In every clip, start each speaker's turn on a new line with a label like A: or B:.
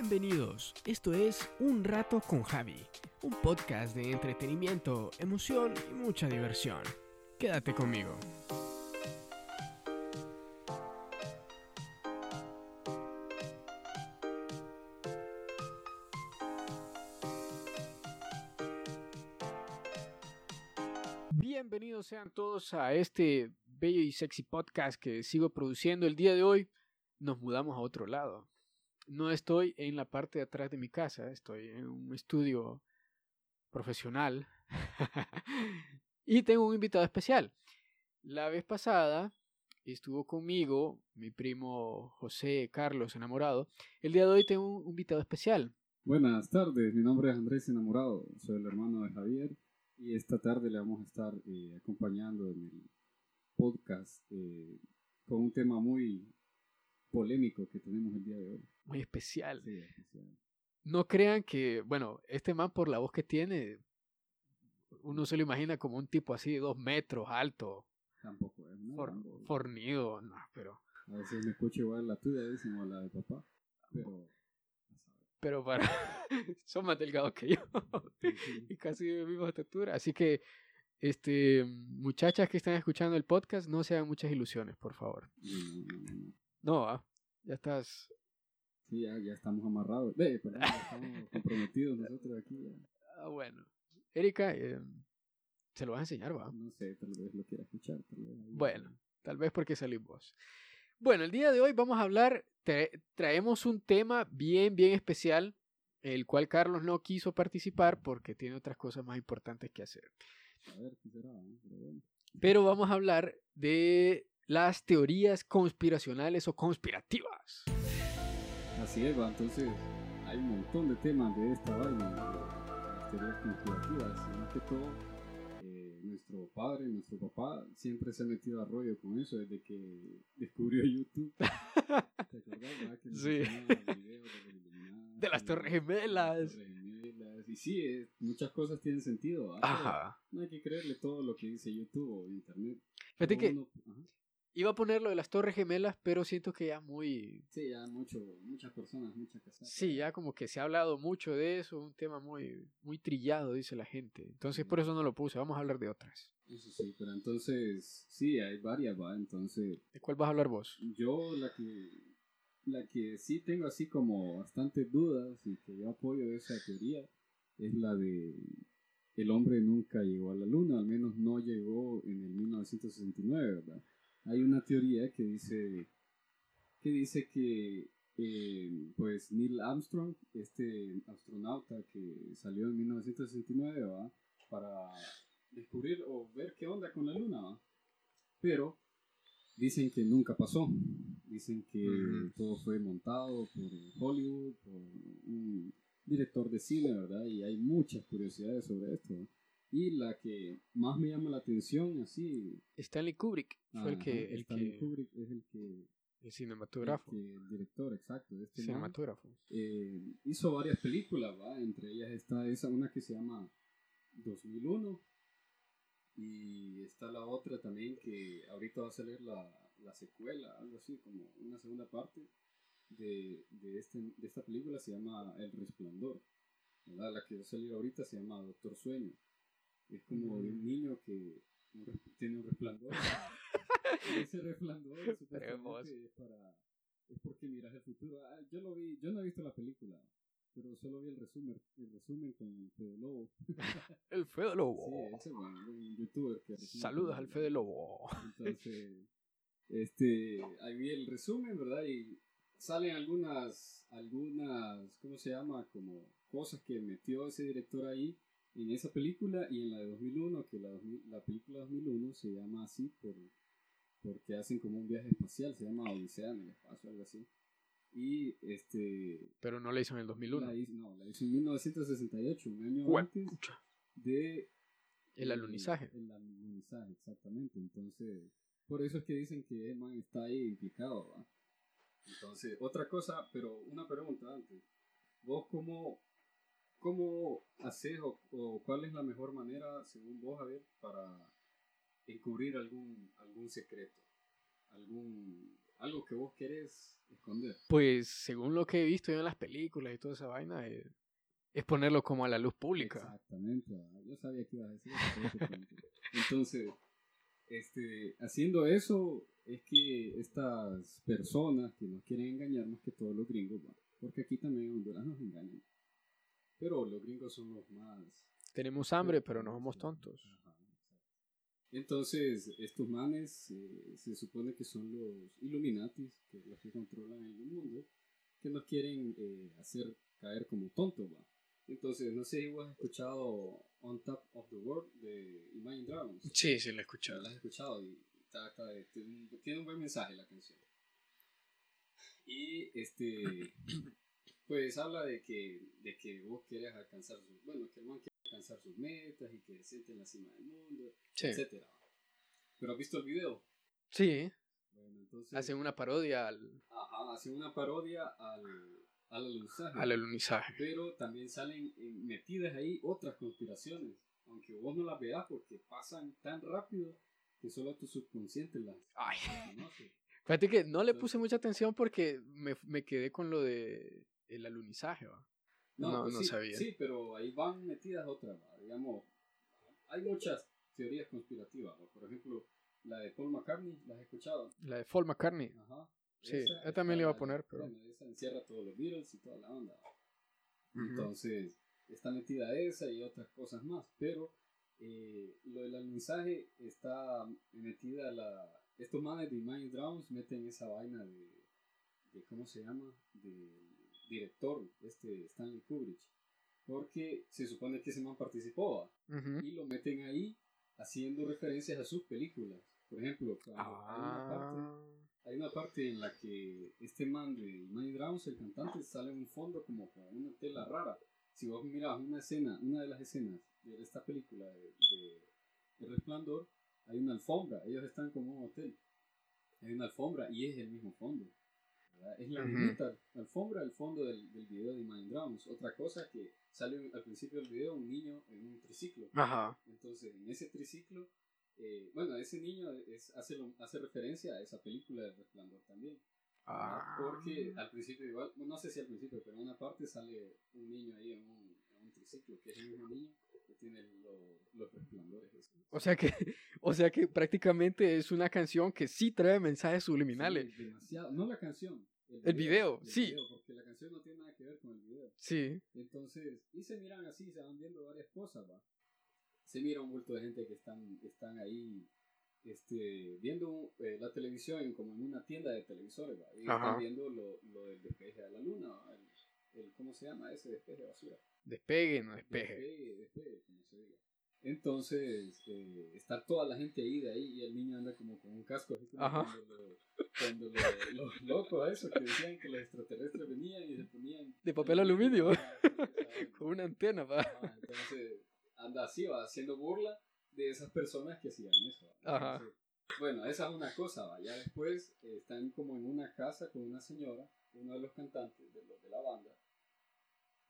A: Bienvenidos, esto es Un Rato con Javi, un podcast de entretenimiento, emoción y mucha diversión. Quédate conmigo. Bienvenidos sean todos a este bello y sexy podcast que sigo produciendo el día de hoy. Nos mudamos a otro lado no estoy en la parte de atrás de mi casa, estoy en un estudio profesional y tengo un invitado especial. La vez pasada estuvo conmigo mi primo José Carlos Enamorado. El día de hoy tengo un invitado especial.
B: Buenas tardes, mi nombre es Andrés Enamorado, soy el hermano de Javier y esta tarde le vamos a estar eh, acompañando en el podcast eh, con un tema muy polémico que tenemos el día de hoy.
A: Muy especial.
B: Sí, especial.
A: No crean que, bueno, este man por la voz que tiene, uno se lo imagina como un tipo así de dos metros alto.
B: Tampoco es, ¿no?
A: fornido, no, pero...
B: A veces me escucho igual la tuya, o la de papá, pero...
A: Pero para... son más delgados que yo. y casi de misma estatura. Así que, este, muchachas que están escuchando el podcast, no se hagan muchas ilusiones, por favor.
B: No, no, no.
A: No, ah, ya estás.
B: Sí, ya, ya estamos amarrados. Ve, pero ya estamos comprometidos nosotros aquí.
A: Ah, bueno. Erika, eh, se lo vas a enseñar, va.
B: No sé, tal vez lo quiera escuchar.
A: bueno, tal vez porque salís vos. Bueno, el día de hoy vamos a hablar, traemos un tema bien, bien especial, el cual Carlos no quiso participar porque tiene otras cosas más importantes que hacer.
B: A ver, ¿qué será? Pero,
A: Pero vamos a hablar de las teorías conspiracionales o conspirativas.
B: Así es, entonces hay un montón de temas de esta vaina, de las teorías conspirativas, y más que todo, eh, nuestro padre, nuestro papá, siempre se ha metido a rollo con eso desde que descubrió YouTube. ¿Te acordás? Que
A: sí.
B: de,
A: de las Torres Gemelas.
B: Y sí, eh, muchas cosas tienen sentido.
A: Ajá.
B: No hay que creerle todo lo que dice YouTube o Internet.
A: Fíjate que Iba a poner lo de las Torres Gemelas, pero siento que ya muy...
B: Sí, ya mucho, muchas personas, muchas casas.
A: Sí, ya como que se ha hablado mucho de eso, un tema muy, muy trillado, dice la gente. Entonces por eso no lo puse, vamos a hablar de otras.
B: Eso sí, pero entonces, sí, hay varias, va, entonces...
A: ¿De cuál vas a hablar vos?
B: Yo la que, la que sí tengo así como bastantes dudas y que yo apoyo esa teoría es la de el hombre nunca llegó a la luna, al menos no llegó en el 1969, ¿verdad? Hay una teoría que dice que dice que eh, pues Neil Armstrong, este astronauta que salió en 1969, ¿va? para descubrir o ver qué onda con la luna, ¿va? pero dicen que nunca pasó, dicen que todo fue montado por Hollywood, por un director de cine, ¿verdad? Y hay muchas curiosidades sobre esto. Y la que más me llama la atención, así.
A: Stanley Kubrick fue el que. El
B: Stanley
A: que,
B: Kubrick es el que.
A: El cinematógrafo.
B: El, director, exacto. Este
A: cinematógrafo.
B: eh, hizo varias películas, ¿va? Entre ellas está esa, una que se llama 2001. Y está la otra también que ahorita va a salir la, la secuela, algo así, como una segunda parte de, de, este, de esta película, se llama El Resplandor. ¿verdad? La que va a salir ahorita se llama Doctor Sueño. Es como de un niño que tiene un resplandor. y ese resplandor supuestamente es para es porque miras el futuro. Ah, yo lo vi, yo no he visto la película, pero solo vi el resumen, el resumen con Fede Lobo.
A: el Fede Lobo.
B: Sí, ese bueno, un youtuber que
A: Saludos al Fede Lobo.
B: Entonces, este, ahí vi el resumen, ¿verdad? Y salen algunas, algunas, ¿cómo se llama? Como cosas que metió ese director ahí en esa película y en la de 2001, que la, la película 2001 se llama así por, porque hacen como un viaje espacial, se llama Odisea en el espacio, algo así. Y este...
A: Pero no la hizo en el 2001.
B: La hizo, no, la hizo en 1968, un año antes de...
A: El alunizaje.
B: El, alunizaje, exactamente. Entonces, por eso es que dicen que man está ahí implicado. ¿va? Entonces, otra cosa, pero una pregunta antes. ¿Vos cómo ¿Cómo haces o, cuál es la mejor manera, según vos, a para encubrir algún, algún secreto? Algún, algo que vos querés esconder.
A: Pues según lo que he visto yo en las películas y toda esa vaina, eh, es ponerlo como a la luz pública.
B: Exactamente, ¿verdad? yo sabía que ibas a decir eso. Entonces, este, haciendo eso es que estas personas que nos quieren engañar más que todos los gringos, porque aquí también en Honduras nos engañan. Pero los gringos son los más...
A: Tenemos hambre, pero no somos tontos.
B: Ajá. Entonces, estos manes eh, se supone que son los Illuminatis, que los que controlan el mundo, que nos quieren eh, hacer caer como tontos, ¿va? Entonces, no sé si vos has escuchado On Top of the World de Imagine Dragons.
A: Sí, sí, lo he escuchado.
B: La has escuchado y de- tiene un- tiene un buen mensaje la canción. Y este, pues habla de que, de que vos quieres alcanzar, sus- bueno, que el man quiere alcanzar sus metas y que se siente en la cima del mundo,
A: Sí.
B: etcétera. Pero has visto el video.
A: Sí,
B: Bueno, entonces,
A: hacen una parodia al,
B: ajá, hacen una parodia al, al alunizaje.
A: al alunizaje.
B: Pero también salen eh, metidas ahí otras conspiraciones, aunque vos no las veas porque pasan tan rápido que solo tu subconsciente las
A: Ay.
B: conoce.
A: Fíjate que no le puse mucha atención porque me, me quedé con lo de el alunizaje, ¿va? No,
B: pues
A: no
B: sí,
A: sabía.
B: Sí, pero ahí van metidas otras, ¿va? digamos, hay muchas teorías conspirativas, ¿va? por ejemplo, la de Paul McCartney, ¿la has escuchado?
A: La de Paul McCartney.
B: Ajá.
A: Sí,
B: Esa
A: yo también le iba a poner, pero-
B: Bueno, esa encierra todos los Beatles y toda la onda. ¿va?
A: Ujú.
B: Entonces, está metida esa y otras cosas más. Pero eh, lo del alunizaje está metida la. Estos manes de Imagine Dragons meten esa vaina de, de. ¿Cómo se llama? De director, este Stanley Kubrick. Porque se supone que ese man participó y lo meten ahí haciendo referencias a sus películas. Por ejemplo, cuando hay una parte
A: Ah,
B: hay una parte en la que este man de Imagine Dragons, el cantante, sale en un fondo como con una tela rara. Si vos miras una escena, una de las escenas de esta película de, de, de Resplandor, hay una alfombra. Ellos están como en un hotel. Hay una alfombra y es el mismo fondo. ¿Verdad? Es la
A: Ujú.
B: mismita alfombra, el fondo del, del video de Imagine Dragons. Otra cosa que sale al principio del video un niño en un triciclo.
A: Ajá.
B: Entonces, en ese triciclo, eh, bueno, ese niño es, hace, lo- hace referencia a esa película de Resplandor también.
A: Ah.
B: Porque al principio, igual, no sé si al principio, pero en una parte sale un niño ahí en un triciclo, que es el mismo niño que tiene lo- los resplandores.
A: O sea que, o sea que prácticamente es una canción que sí trae mensajes subliminales.
B: Sí, demasiado. No la canción.
A: El video,
B: el
A: sí.
B: video, porque la canción no tiene nada que ver con el video.
A: Sí.
B: Entonces, y se miran así, se van viendo varias cosas, va. Se mira un bulto de gente que están, están ahí este, viendo eh, la televisión como en una tienda de televisores, va. Y
A: Ajá.
B: están viendo lo, lo del despeje de la luna, ¿va? el, el- ¿cómo se llama ese despeje de basura?
A: Despegue, no despeje.
B: Despegue, despegue, como se diga. Entonces, eh, está toda la gente ahí de ahí y el niño anda como con un casco, así como
A: Ajá.
B: cuando, lo- cuando lo- los locos, eso, que decían que los extraterrestres venían y se ponían...
A: De papel aluminio. Con una antena, va.
B: Ajá, entonces anda así, va haciendo burla de esas personas que hacían eso.
A: Ajá.
B: Entonces, bueno, esa es una cosa, ¿va? ya después eh, están como en una casa con una señora, uno de los cantantes de, los de la banda,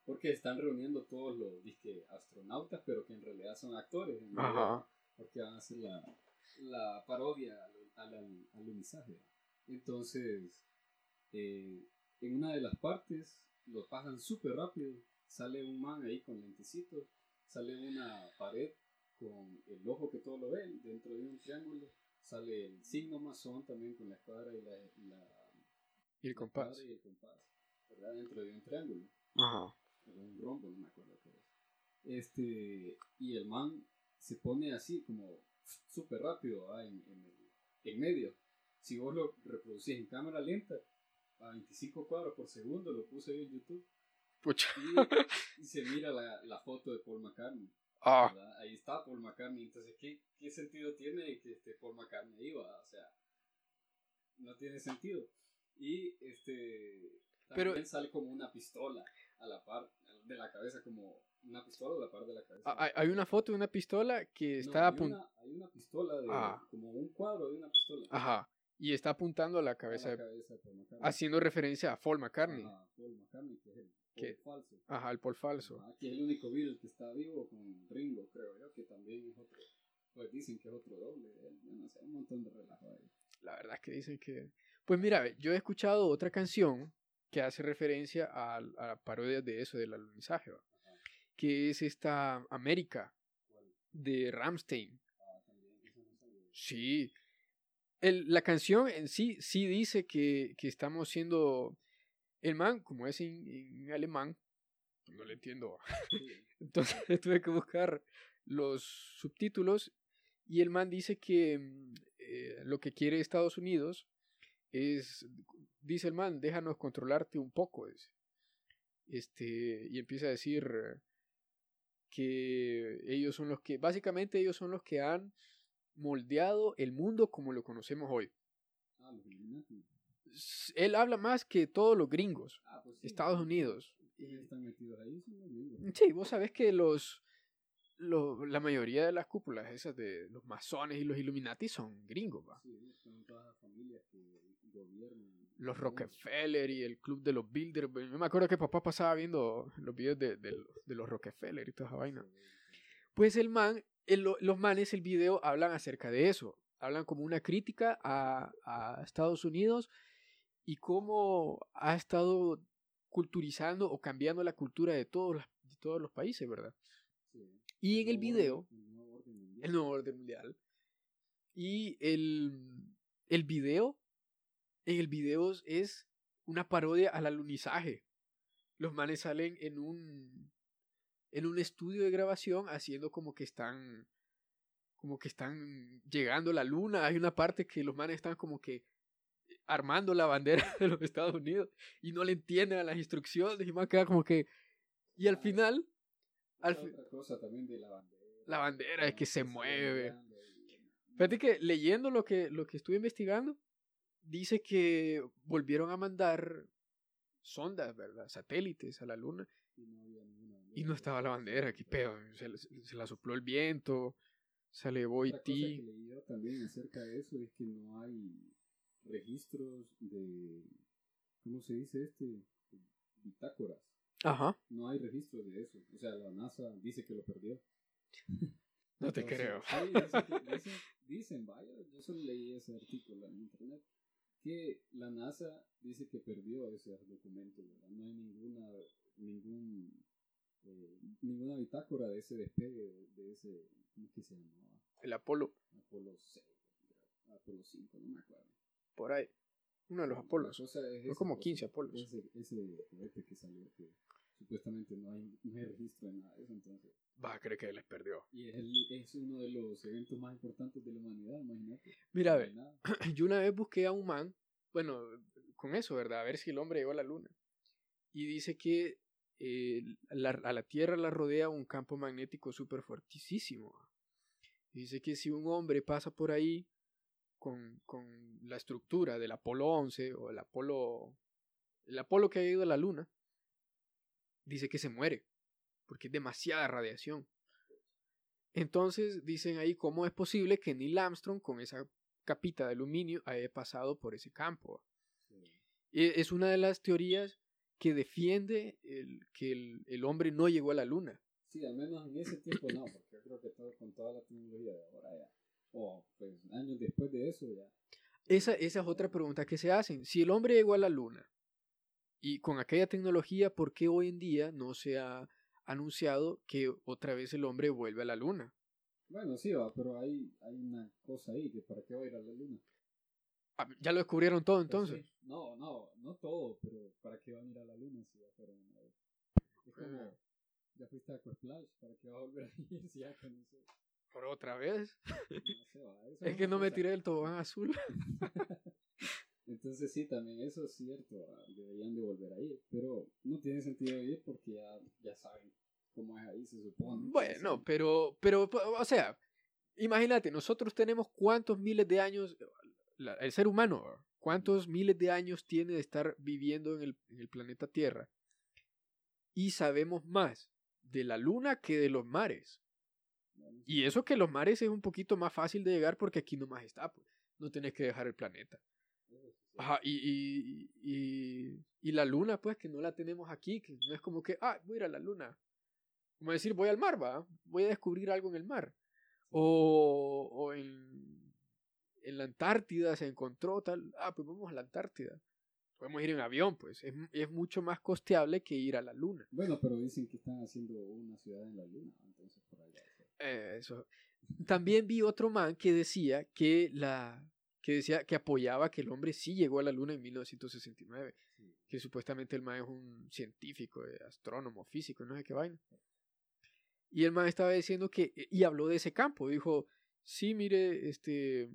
B: porque están reuniendo todos los disque astronautas, pero que en realidad son actores, en realidad,
A: Ajá.
B: porque van a hacer la, la parodia al, al. ¿va? Entonces, eh, en una de las partes lo pasan súper rápido. Sale un man ahí con lentecitos, sale una pared con el ojo que todo lo ve dentro de un triángulo. Sale el signo masón también con la escuadra y la, y la,
A: Y el compás.
B: y el compás, ¿verdad? Dentro de un triángulo,
A: Ajá.
B: de un rombo, no me acuerdo qué es. Este, y el man se pone así como súper rápido en, en, el, en medio. Si vos lo reproducís en cámara lenta, a 25 cuadros por segundo, lo puse ahí en YouTube,
A: Pucha.
B: y, y se mira la, la foto de Paul McCartney.
A: Ah.
B: Ahí está Paul McCartney. Entonces, ¿qué, qué sentido tiene que esté Paul McCartney ahí? va? O sea, no tiene sentido. Y este
A: Pero-
B: también sale como una pistola a la par de la cabeza, como una pistola a la par de la cabeza.
A: ah, hay, hay una foto de una pistola que
B: No,
A: está apuntando.
B: hay una pistola de
A: Ah.
B: como un cuadro de una pistola.
A: Ajá. Y está apuntando a la
B: a
A: cabeza,
B: la
A: de-
B: cabeza de Paul McCartney.
A: haciendo referencia a Paul McCartney.
B: Ajá, Paul McCartney, que es el
A: ¿Qué?
B: Paul falso.
A: Ajá, el Paul falso.
B: Ajá, que es el único Beatle que está vivo con Ringo, creo yo, que también es otro. Pues dicen que es otro doble. Yo no sé, un montón de relajo ahí.
A: La verdad es que dicen que... Pues mira, ve, yo he escuchado otra canción que hace referencia a, a la parodia de eso, del alunizaje, que es esta América de Ramstein. Sí. El, la canción en sí sí dice que, que estamos siendo... El man, como es en, en alemán, no le entiendo.
B: Sí.
A: Entonces tuve que buscar los subtítulos y el man dice que mm, eh, lo que quiere Estados Unidos es, dice el man, déjanos controlarte un poco. dice. Este, y empieza a decir eh, que ellos son los que, básicamente ellos son los que han moldeado el mundo como lo conocemos hoy.
B: Ah, los
A: Él habla más que todos los gringos,
B: Ah, pues sí.
A: Estados Unidos.
B: ¿Quiénes están metidos ahí? Son los gringos.
A: Sí, vos sabés que los, lo- la mayoría de las cúpulas esas de los masones y los Illuminati son gringos, va.
B: Sí, son todas las familias que
A: Los Rockefeller y el club de los Bilderberg. Yo me acuerdo que papá pasaba viendo los videos de, de, de los Rockefeller y toda esa vaina. Pues el man, el- lo- los manes, el video hablan acerca de eso. Hablan como una crítica a, a Estados Unidos y cómo ha estado culturizando o cambiando la cultura de todos, las- de todos los países, ¿verdad?
B: Sí.
A: Y en el video,
B: orden- el nuevo orden mundial.
A: el nuevo orden mundial. Y el, el video, el video es una parodia al alunizaje. Los manes salen en un, en un estudio de grabación haciendo como que están, como que están llegando a la luna. Hay una parte que los manes están como que armando la bandera de los Estados Unidos y no le entienden a las instrucciones y más queda como que... Y al
B: Ah,
A: final, al fi-
B: otra cosa también de la bandera.
A: la bandera es que se mueve. Fíjate que leyendo lo que, lo que estuve investigando, dice que volvieron a mandar sondas, ¿verdad? Satélites a la luna
B: y no había ninguna bandera.
A: y no estaba la bandera. ¿Qué pedo? Se, la- se la sopló el viento, se le
B: Otra cosa que
A: Haití.
B: leí también acerca de eso es que no hay registros de, ¿cómo se dice este? Bitácoras.
A: Ajá,
B: No hay registros de eso. O sea, la NASA dice que lo perdió.
A: no te
B: Entonces,
A: creo.
B: dicen, dicen, vaya, yo solo leí ese artículo en internet, que la NASA dice que perdió ese documento, ¿verdad? No hay ninguna, ningún, eh, ninguna bitácora de ese despegue, de ese, ¿cómo es que se llamaba?
A: El Apolo,
B: Apolo 6, Apolo 5, no me acuerdo.
A: por ahí. Uno de los Apolos.
B: La cosa es
A: como
B: cosa,
A: 15 Apolos.
B: Ese, ese cohete que salió, que supuestamente no hay, no hay registro de nada de eso, entonces.
A: Va a creer que les perdió.
B: Y es, el- es uno de los eventos más importantes de la humanidad, imagínate.
A: Mira,
B: No
A: ve,
B: hay nada.
A: yo una vez busqué a un man, bueno, con eso, ¿verdad? A ver si el hombre llegó a la luna. Y dice que eh, la- a la Tierra la rodea un campo magnético súper fuertísimo. Dice que si un hombre pasa por ahí con, con la estructura del Apolo 11 o el Apolo, el Apolo que ha ido a la luna, dice que se muere, porque es demasiada radiación. Entonces dicen ahí cómo es posible que Neil Armstrong con esa capita de aluminio haya pasado por ese campo.
B: Sí.
A: E- Es una de las teorías que defiende el, que el, el hombre no llegó a la luna.
B: Sí, al menos en ese tiempo no, porque yo creo que todo, con toda la tecnología de ahora ya, o pues años después de eso ya.
A: Esa, esa es otra pregunta que se hacen. Si el hombre llegó a la luna y con aquella tecnología, ¿por qué hoy en día no se ha anunciado que otra vez el hombre vuelve a la luna?
B: Bueno, sí, va, pero hay, hay una cosa ahí, que para qué va a ir a la luna.
A: Ah, Ya lo descubrieron todo
B: Pues
A: entonces.
B: sí. No, no, no todo, pero ¿para qué van a ir a la luna si ya fueron una vez? Es como, ya fuiste a Aquasplash, ¿para qué va a volver a ir si ya conoces?
A: ¿Por otra vez?
B: No sé, va, eso
A: Es que no me tiré del tobogán azul.
B: Entonces sí, también eso es cierto, deberían de volver a ir, pero no tiene sentido ir porque ya, ya saben cómo es ahí, se supone.
A: Bueno, pero, pero, o sea, imagínate, nosotros tenemos cuántos miles de años, la- el ser humano, cuántos miles de años tiene de estar viviendo en el, en el planeta Tierra. Y sabemos más de la luna que de los mares. Y eso que los mares es un poquito más fácil de llegar porque aquí nomás está, pues. No tenés que dejar el planeta. Ajá, y, y, y, y la luna, pues, que no la tenemos aquí, que no es como que, ah, voy a ir a la luna. Como decir, voy al mar, va, voy a descubrir algo en el mar. O, o en, en la Antártida se encontró tal, ah, pues vamos a la Antártida. Podemos ir en avión, pues es, es mucho más costeable que ir a la Luna.
B: Bueno, pero dicen que están haciendo una ciudad en la Luna, entonces por allá.
A: Eh, eso. También vi otro man que decía que la que decía que apoyaba que el hombre sí llegó a la luna en 1969, que supuestamente el man es un científico, eh, astrónomo, físico, no sé qué vaina. Y el man estaba diciendo que y habló de ese campo, dijo, "Sí, mire, este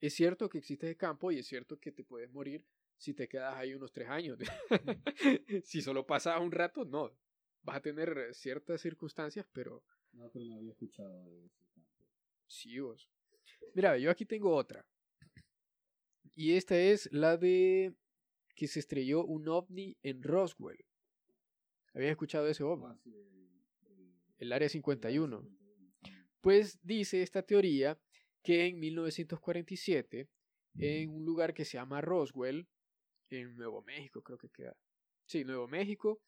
A: es cierto que existe ese campo y es cierto que te puedes morir si te quedas ahí unos tres años. si solo pasas un rato, no. Vas a tener ciertas circunstancias, pero
B: no, pero no había escuchado de ese campo.
A: Sí, vos. Mira, yo aquí tengo otra. Y esta es la de que se estrelló un ovni en Roswell. ¿Habías escuchado de ese ovni?
B: Ah, sí, el,
A: Área 51. Pues dice esta teoría que en 1947, en un lugar que se llama Roswell, en Nuevo México creo que queda. Sí, Nuevo México,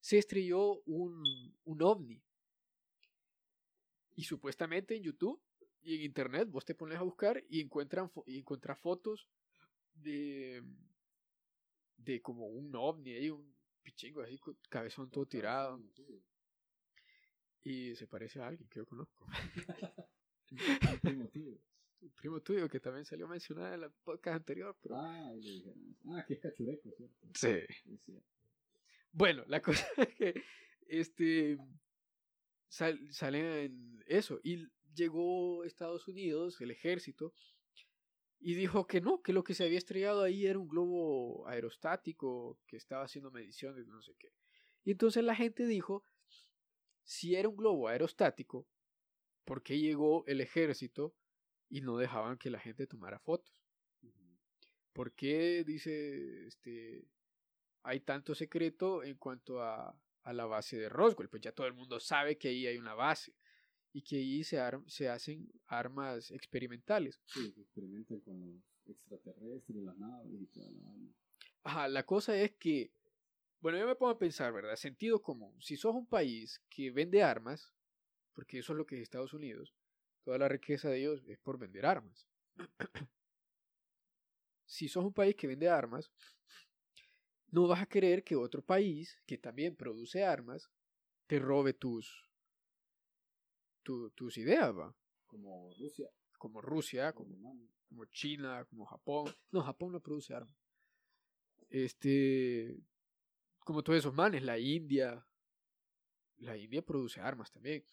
A: se estrelló un, un ovni. Y supuestamente en YouTube y en Internet vos te pones a buscar y, encuentran y encuentras fotos de, de como un ovni ahí, un pichingo así, cabezón todo tirado. Y se parece a alguien que yo conozco.
B: primo tuyo.
A: Un primo tuyo que también salió mencionado en el podcast anterior. Pero...
B: Ah, le. Ah, que es cachureco, ¿cierto?
A: Sí. Bueno, la cosa es que este sal, salen en eso. Y llegó Estados Unidos, el ejército, y dijo que no, que lo que se había estrellado ahí era un globo aerostático que estaba haciendo mediciones, no sé qué. Y entonces la gente dijo, si era un globo aerostático, ¿por qué llegó el ejército y no dejaban que la gente tomara fotos? ¿Por qué, dice, este, hay tanto secreto en cuanto a, a la base de Roswell? Pues ya todo el mundo sabe que ahí hay una base y que ahí se, se hacen armas experimentales.
B: Sí, que experimentan con los extraterrestres, las naves y toda la.
A: Ajá, la cosa es que, bueno, yo me pongo a pensar, ¿verdad? Sentido común. Si sos un país que vende armas, porque eso es lo que es Estados Unidos, toda la riqueza de ellos es por vender armas. si sos un país que vende armas, no vas a querer que otro país que también produce armas te robe tus, tu, tus ideas, va.
B: Como Rusia.
A: Como Rusia, como, China, como Japón. No, Japón no produce armas. Este, como todos esos manes, la India. La India produce armas también.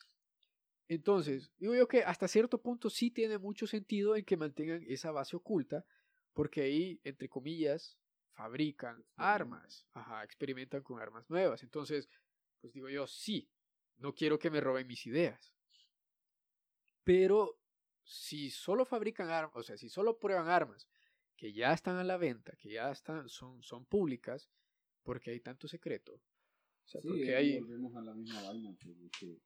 A: Entonces, digo yo que hasta cierto punto sí tiene mucho sentido en que mantengan esa base oculta, porque ahí, entre comillas, fabrican armas, ajá, experimentan con armas nuevas. Entonces, pues digo yo, sí, no quiero que me roben mis ideas. Pero si solo fabrican armas, o sea, si solo prueban armas que ya están a la venta, que ya están, son, son públicas, porque hay tanto secreto. O sea,
B: sí,
A: porque hay...
B: volvemos a la misma vaina, que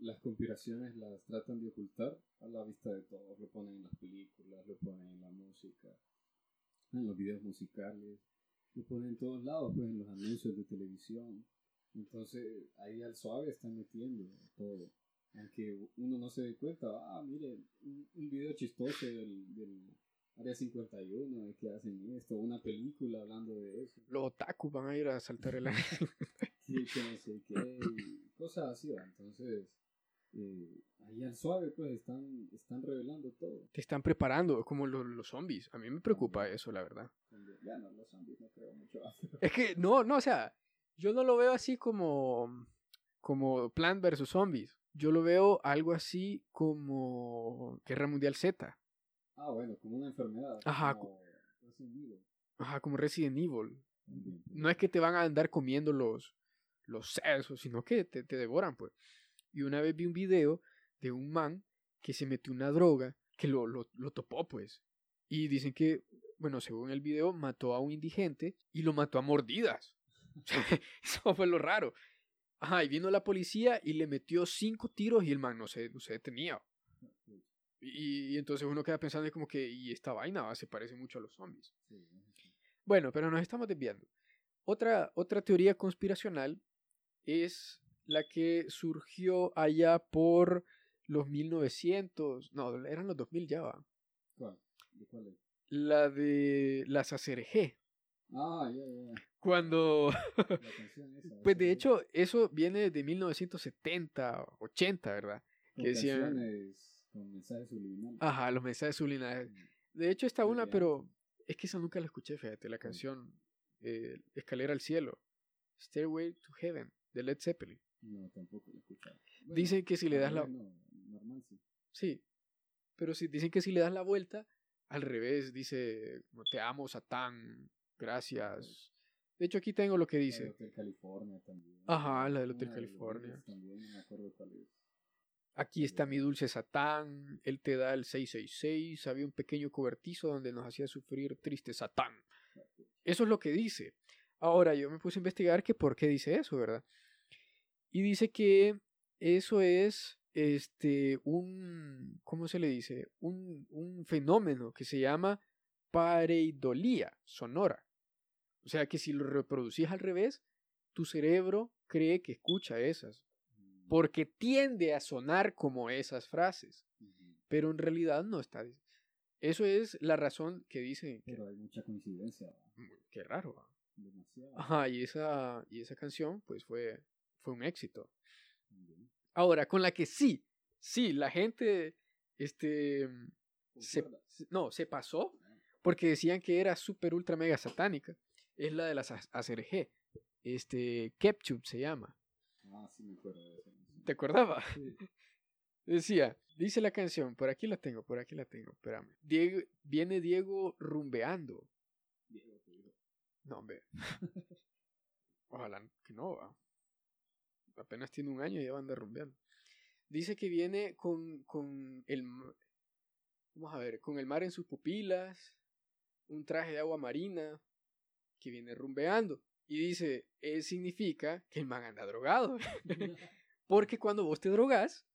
B: las conspiraciones las tratan de ocultar a la vista de todos. Lo ponen en las películas, lo ponen en la música, en los videos musicales, lo ponen en todos lados, pues en los anuncios de televisión. Entonces ahí al suave están metiendo todo. Aunque uno no se dé cuenta, ah, mire, un, un video chistoso del, del Área 51, de que hacen esto, una película hablando de eso.
A: Los otakus van a ir a saltar el aire.
B: Sí, que no sé qué, y cosas así, ¿va? entonces eh, ahí al suave pues están, están revelando todo.
A: Te están preparando, como los, los zombies. A mí me preocupa eso, la verdad.
B: Ya no, los zombies no creo mucho.
A: Es que, no, no, o sea, yo no lo veo así como, como Plant vs. Zombies. Yo lo veo algo así como Guerra Mundial Z.
B: Ah, bueno, como una enfermedad.
A: Ajá.
B: Como Resident Evil.
A: Ajá, como Resident Evil. No es que te van a andar comiendo los, los sesos, sino que te, te devoran, pues. Y una vez vi un video de un man que se metió una droga que lo, lo, lo topó, pues. Y dicen que, bueno, según el video, mató a un indigente y lo mató a mordidas. Eso fue lo raro. Ajá, y vino la policía y le metió cinco tiros y el man no se, no se detenía. Y, y entonces uno queda pensando y como que, y esta vaina va, se parece mucho a los zombies.
B: Sí, sí.
A: Bueno, pero nos estamos desviando. Otra, otra teoría conspiracional es la que surgió allá por los 1900, no, eran los 2000 ya va.
B: ¿Cuál? ¿De cuál es?
A: La de las ACRG.
B: Ah, ya, ya.
A: Cuando,
B: La canción esa.
A: pues de hecho, eso viene de 1970, 80, ¿verdad? que decían-
B: canciones con mensajes subliminales.
A: Ajá, los mensajes subliminales. De hecho, está una, pero es que esa nunca la escuché, fíjate, la canción eh, Escalera al Cielo, Stairway to Heaven, de Led Zeppelin.
B: No, tampoco la he escuchado. Bueno,
A: Dicen que si le das la...
B: bueno, normal, sí.
A: Sí, pero si dicen que si le das la vuelta, al revés, dice, te amo, Satán, gracias. De hecho, aquí tengo lo que
B: La del
A: dice.
B: Hotel California también.
A: Ajá, la del Hotel
B: los
A: California.
B: También, no me acuerdo cuál es.
A: Aquí está mi dulce Satán, él te da el 666, había un pequeño cobertizo donde nos hacía sufrir triste Satán. Eso es lo que dice. Ahora, yo me puse a investigar que por qué dice eso, ¿verdad? Y dice que eso es este un ¿cómo se le dice? Un, un fenómeno que se llama pareidolía sonora. O sea que si lo reproducís al revés, tu cerebro cree que escucha esas, porque tiende a sonar como esas frases, pero en realidad no está. Eso es la razón que dicen. que-
B: Pero hay mucha coincidencia. ¿va?
A: Qué raro. ¿va?
B: Demasiado.
A: Ajá, y esa, y esa canción pues fue, fue un éxito. Ahora, con la que sí, sí, la gente, este, se, no, se pasó porque decían que era super ultra mega satánica. Es la de las ACRG. Este, Kepchup se llama.
B: Ah, sí me acuerdo de canción.
A: ¿Te acordabas?
B: Sí.
A: Decía, dice la canción, por aquí la tengo, por aquí la tengo, espérame. Diego, viene Diego rumbeando.
B: Diego.
A: No, hombre. Ojalá que no, va. Apenas tiene un año y ya van rumbeando. Dice que viene con, con el... Vamos a ver, con el mar en sus pupilas, un traje de agua marina, que viene rumbeando. Y dice, eso significa que el man anda drogado. Porque cuando vos te drogas,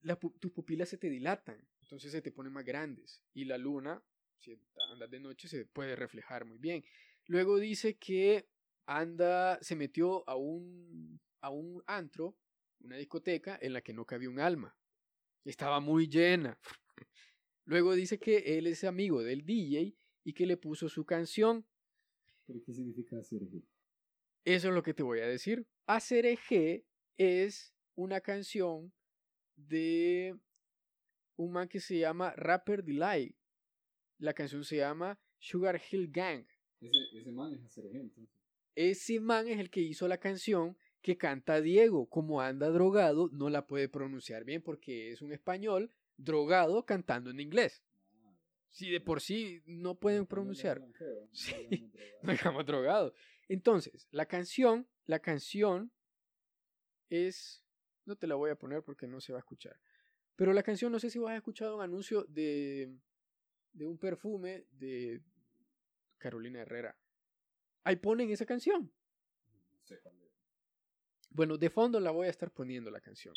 A: la tus pupilas se te dilatan, entonces se te ponen más grandes. Y la luna, si andas de noche, se puede reflejar muy bien. Luego dice que anda, se metió a un, a un antro, una discoteca, en la que no cabía un alma. Estaba muy llena. Luego dice que él es amigo del DJ y que le puso su canción.
B: ¿Pero qué significa Sergio?
A: Eso es lo que te voy a decir. ACRG es una canción de un man que se llama Rapper Delight. La canción se llama Sugar Hill Gang.
B: Ese, ese man es Sergio, entonces.
A: Ese man es el que hizo la canción que canta Diego. Como anda drogado, no la puede pronunciar bien porque es un español drogado cantando en inglés.
B: Ah,
A: Si de por sí no pueden
B: no
A: pronunciar.
B: no
A: Sí. No digamos drogado. Entonces, la canción, la canción es, no te la voy a poner porque no se va a escuchar. Pero la canción, no sé si vos has escuchado un anuncio de, de un perfume de Carolina Herrera. Ahí ponen esa canción. Bueno, de fondo la voy a estar poniendo la canción.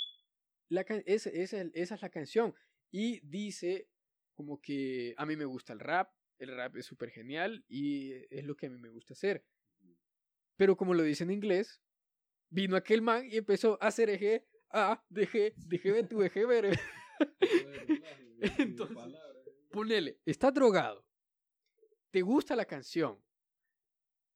A: La can- esa, esa- esa es la canción. Y dice como que a mí me gusta el rap, el rap es súper genial y es lo que a mí me gusta hacer. Pero como lo dice en inglés, vino aquel man y empezó a hacer eje, a, dejé, dejé ver tu eje ver. Entonces- Ponele, estás drogado, te gusta la canción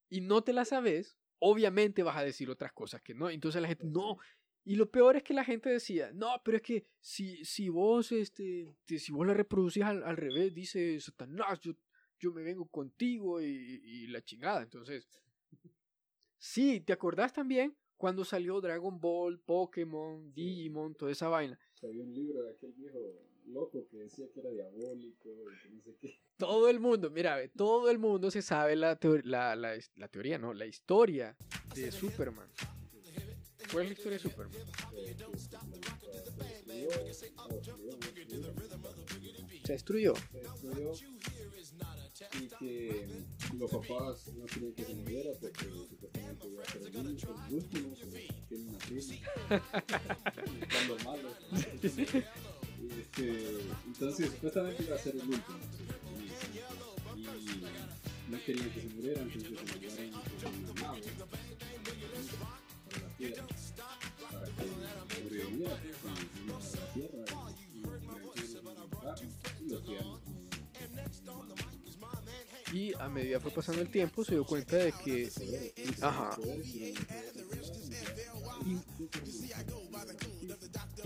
A: y no te la sabes, obviamente vas a decir otras cosas que no. Entonces la gente, no. Y lo peor es que la gente decía, no, pero es que si, si vos, este, te- si vos la reproducís al, al revés, dice Satanás, yo, yo me vengo contigo y, y la chingada. Entonces, sí, ¿te acordás también cuando salió Dragon Ball, Pokémon, Digimon, toda esa vaina?
B: Había un libro de aquel viejo loco que decía que era diabólico y que no sé qué.
A: Todo el mundo, mira, ve, todo el mundo se sabe la, teo- la, la, la teoría, no, la historia de Superman. ¿Cuál es la historia de Superman?
B: se destruyó,
A: Se destruyó.
B: Y que los papás no querían que se muriera porque supuestamente iba a ser el último, que tiene una prima. Y este, entonces supuestamente iba a ser el último. Y no querían que se muriera entonces se mandaron que Y a
A: medida fue pasando el tiempo, se dio cuenta de que. Ajá. Y,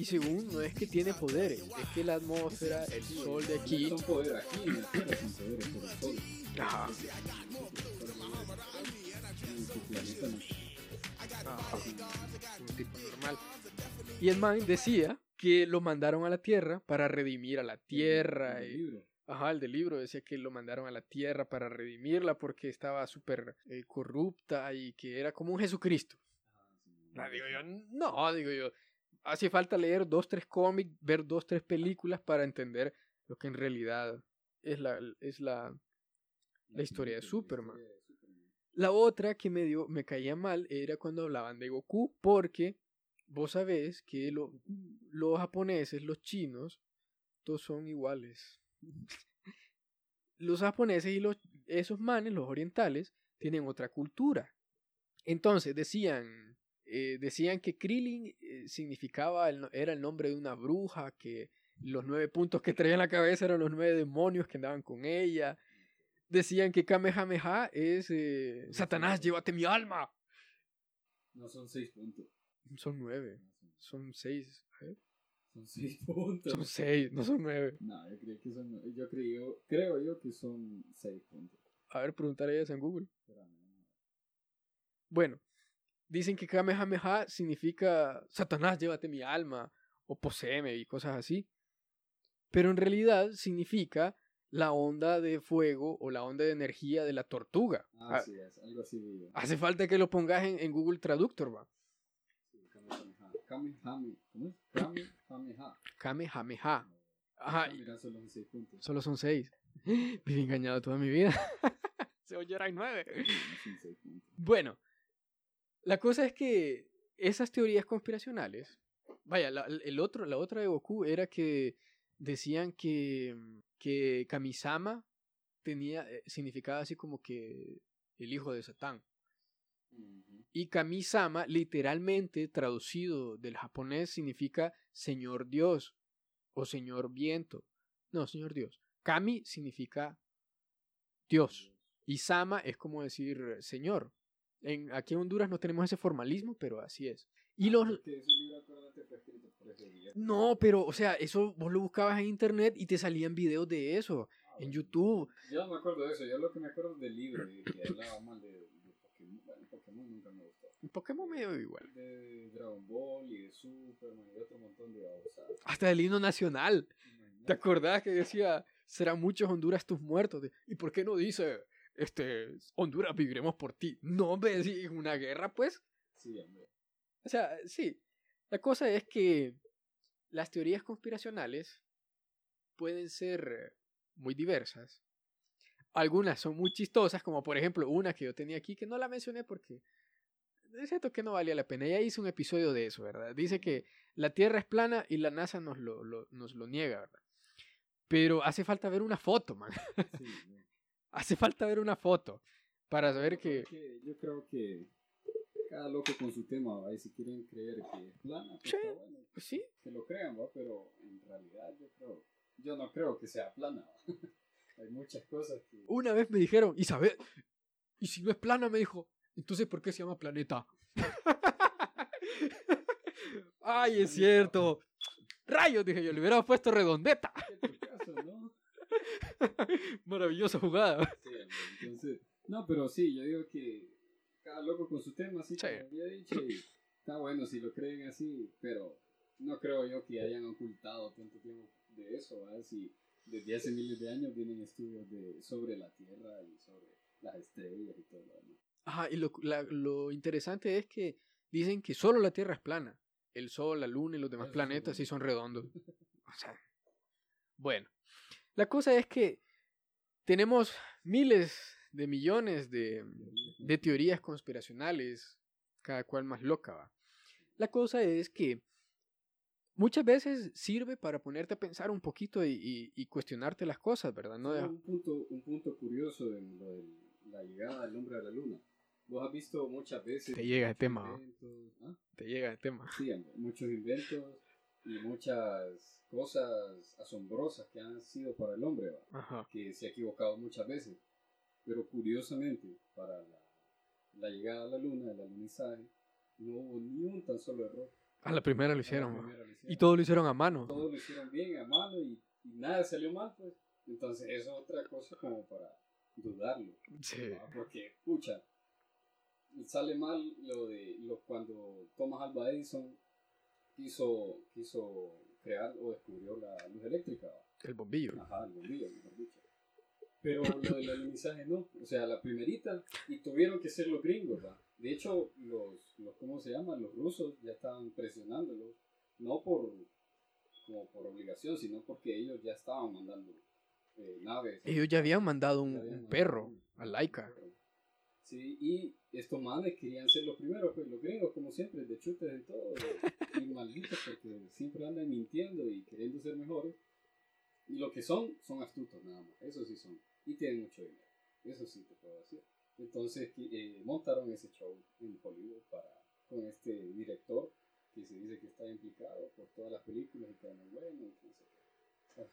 A: y según no es que tiene poderes, es que la atmósfera, el sol de aquí. Ajá. Un tipo normal. Y el man decía que lo mandaron a la Tierra para redimir a la Tierra. Y-
B: libro.
A: Ajá, el del libro decía que lo mandaron a la Tierra para redimirla porque estaba súper eh, corrupta y que era como un Jesucristo. Ah, digo yo, no, digo yo. Hace falta leer dos, tres cómics, ver dos, tres películas para entender lo que en realidad es la, es la, la historia de Superman.
B: historia de Superman.
A: La otra que me dio, me caía mal era cuando hablaban de Goku, porque vos sabés que lo- los japoneses, los chinos, todos son iguales. los japoneses y los, esos manes, los orientales, tienen otra cultura. Entonces decían, eh, decían que Krillin eh, significaba, el era el nombre de una bruja, que los nueve puntos que traía en la cabeza eran los nueve demonios que andaban con ella. Decían que Kamehameha es eh, Satanás, llévate mi alma.
B: No son seis puntos.
A: Son nueve,
B: son,
A: seis.
B: Son seis puntos.
A: Son seis, no son nueve.
B: No, yo creo que son. Yo creo, creo yo que son seis puntos.
A: A ver, preguntar a ellas en Google. Bueno, dicen que Kamehameha significa Satanás, llévate mi alma, o poseeme y cosas así. Pero en realidad significa la onda de fuego o la onda de energía de la tortuga.
B: Ah,
A: Ah,
B: sí, es, algo así.
A: Hace falta que lo pongas en, en Google Traductor, va.
B: Kamehameha. Kamehame- ¿Cómo es? Kamehameha.
A: Kamehameha. Ajá,
B: Ah, mira, solo son seis puntos.
A: solo son seis. Viví engañado toda mi vida. Se oye eran nueve.
B: No son seis puntos.
A: Bueno, la cosa es que esas teorías conspiracionales, vaya, la, el otro, la otra de Goku era que decían que, que Kamisama tenía, eh, significaba así como que el hijo de Satán. Y Kamisama, literalmente traducido del japonés, significa Señor Dios o Señor Viento. No, Señor Dios. Kami significa Dios. Y Sama es como decir Señor. En, aquí en Honduras no tenemos ese formalismo, pero así es. Y los...
B: Libro, ese día.
A: No, pero, o sea, eso vos lo buscabas en internet y te salían videos de eso, en YouTube.
B: Yo no me acuerdo de eso. Yo lo que me acuerdo del libro y que hablaba mal de Pokémon. Nunca me gustó.
A: Pokémon medio igual.
B: De Dragon Ball y de Superman y otro montón de babosadas.
A: Hasta el himno nacional. ¿Te acordás que decía, serán muchos Honduras tus muertos? ¿Y por qué no dice, este, Honduras viviremos por ti? No, hombre, es una guerra, pues.
B: Sí, hombre.
A: O sea, sí. La cosa es que las teorías conspiracionales pueden ser muy diversas. Algunas son muy chistosas, como por ejemplo una que yo tenía aquí, que no la mencioné porque es cierto que no valía la pena. Ya hice un episodio de eso, ¿verdad? Dice que la Tierra es plana y la NASA nos lo, lo- nos lo niega, ¿verdad? Pero hace falta ver una foto, man.
B: Sí.
A: Hace falta ver una foto para saber que...
B: Porque Yo creo que cada loco con su tema, ¿va? Y si quieren creer que es plana, pues
A: Sí.
B: está bueno.
A: Pues sí,
B: Que lo crean, ¿va? Pero en realidad yo creo... Yo no creo que sea plana, ¿va? Hay muchas cosas que...
A: Una vez me dijeron, Isabel, y si no es plana, me dijo, entonces ¿por qué se llama planeta? Ay, es cierto. Rayos, dije yo, le hubiera puesto redondeta.
B: ¿Qué tu caso, no?
A: Maravillosa jugada.
B: Sí, entonces... No, pero sí, yo digo que cada loco con su tema, así
A: Sí.
B: como había dicho, y está bueno si lo creen así, pero no creo yo que hayan ocultado tanto tiempo de eso, ¿verdad? Si desde hace miles de años vienen estudios de, sobre la Tierra y sobre las estrellas y todo lo demás.
A: Ajá, y lo, la- lo interesante es que dicen que solo la Tierra es plana. El Sol, la Luna y los demás
B: Eso
A: planetas sí son redondos. O sea, bueno. La cosa es que tenemos miles de millones de, de teorías conspiracionales, cada cual más loca va. La cosa es que muchas veces sirve para ponerte a pensar un poquito y, y- y cuestionarte las cosas, ¿verdad? No
B: un, punto, un punto curioso de, lo de la llegada del hombre a la luna. Vos has visto muchas veces...
A: Te llega el tema,
B: ¿ah?
A: te llega el tema.
B: Sí, muchos inventos y muchas cosas asombrosas que han sido para el hombre, que se ha equivocado muchas veces. Pero curiosamente, para la, la llegada a la luna, el alunizaje, no hubo ni un tan solo error.
A: A la primera lo hicieron. ma.
B: primera lo
A: Y todo lo hicieron a mano.
B: Todo lo hicieron bien, a mano, y, y nada salió mal, pues. Entonces, eso es otra cosa como para dudarlo.
A: Sí.
B: ¿va? Porque, pucha, sale mal lo de lo, cuando Thomas Alva Edison quiso, quiso crear o descubrió la luz eléctrica.
A: El bombillo.
B: Ajá, el bombillo, mejor dicho. Pero lo del alunizaje no. O sea, la primerita, y tuvieron que ser los gringos, ¿va? De hecho, los, los, ¿cómo se llama? Los rusos ya estaban presionándolos, no por, como por obligación, sino porque ellos ya estaban mandando eh, naves.
A: Ellos ya habían mandado un,
B: habían mandado
A: perro a Laika.
B: Sí, y estos manes querían ser los primeros, pues los gringos, como siempre, de chutes en todo, y malditos porque siempre andan mintiendo y queriendo ser mejores. Y lo que son, son astutos nada más, eso sí son, y tienen mucho dinero, eso sí te puedo decir. Entonces eh, montaron ese show en Hollywood para, con este director que se dice que está implicado por todas las películas y que bueno, qué.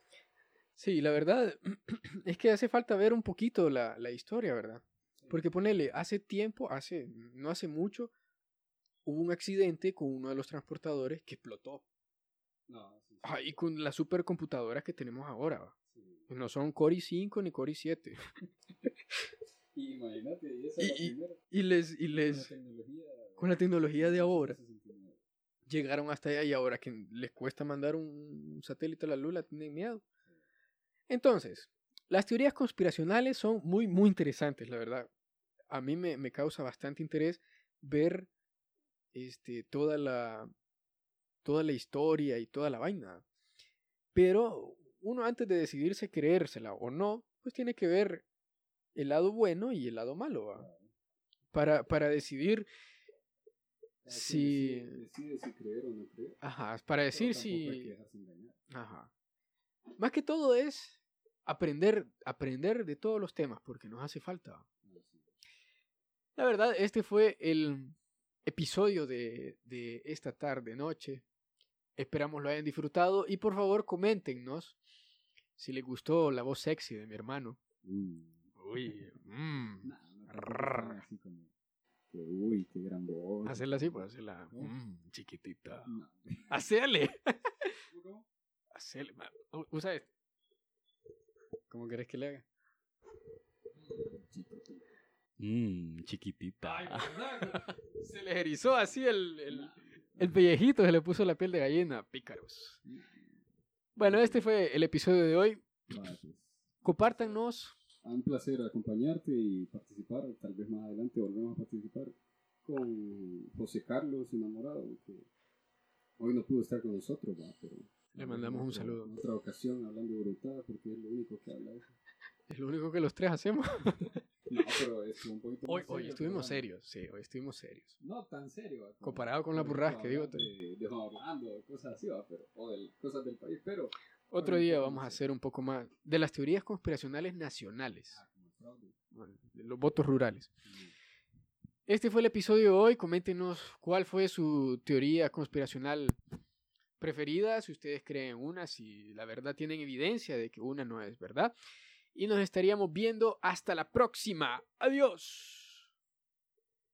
A: Sí, la verdad es que hace falta ver un poquito la, la historia, ¿verdad?
B: Sí.
A: Porque ponele, hace tiempo, hace, no hace mucho, hubo un accidente con uno de los transportadores que explotó.
B: No, sí, sí,
A: Ah, y con las supercomputadoras que tenemos ahora. No son Core i5 ni Core i7.
B: Y imagínate, y esa
A: Y-
B: es la
A: y-
B: primera.
A: Y les, y
B: con la
A: les,
B: tecnología,
A: con la tecnología de ahora,
B: 1969.
A: llegaron hasta allá y ahora que les cuesta mandar un satélite a la luna, tienen miedo. Entonces, las teorías conspiracionales son muy, muy interesantes, la verdad. A mí me, me causa bastante interés ver este, toda, la, toda la historia y toda la vaina. Pero uno antes de decidirse creérsela o no, pues tiene que ver el lado bueno y el lado malo. Para, para decidir si...
B: Decide, si creer o no creer.
A: Ajá, para decir si... Ajá. Más que todo es aprender, aprender de todos los temas, porque nos hace falta. La verdad, este fue el episodio de, de esta tarde, noche. Esperamos lo hayan disfrutado y por favor coméntenos si les gustó la voz sexy de mi hermano.
B: Mm.
A: Uy, mm.
B: Nah, no así como que, uy, qué gran voz.
A: Hacerla así, pues hacerla
B: ¿Cómo?
A: mm, chiquitita.
B: No.
A: Hacele.
B: ¿Cómo?
A: Hacele. Usa este. ¿Cómo querés que le haga?
B: Chiquitito.
A: Mmm, chiquitita.
B: Ay, ¿verdad?
A: se le erizó así el, el, el pellejito, se le puso la piel de gallina. Pícaros. Bueno, este fue el episodio de hoy.
B: Vale.
A: Compártanos.
B: Un placer acompañarte y participar. Tal vez más adelante volvemos a participar con José Carlos, enamorado, que hoy no pudo estar con nosotros, ¿va? pero
A: Le mandamos un saludo.
B: En otra ocasión hablando brutada, porque es lo único que habla.
A: Es lo único que los tres hacemos.
B: No, pero es un poquito
A: Hoy,
B: más
A: hoy
B: serio el
A: estuvimos
B: programa.
A: serios, sí, hoy estuvimos serios.
B: No tan serio. ¿va? Como-
A: Comparado con la burrasca que digo.
B: De, de Juan Orlando, cosas así, ¿va? pero, o de cosas del país, pero.
A: Otro día vamos a hacer un poco más de las teorías conspiracionales nacionales,
B: Ah,
A: bueno, de los votos rurales. Este fue el episodio de hoy. Coméntenos cuál fue su teoría conspiracional preferida, si ustedes creen una, si la verdad tienen evidencia de que una no es verdad. Y nos estaríamos viendo hasta la próxima. Adiós.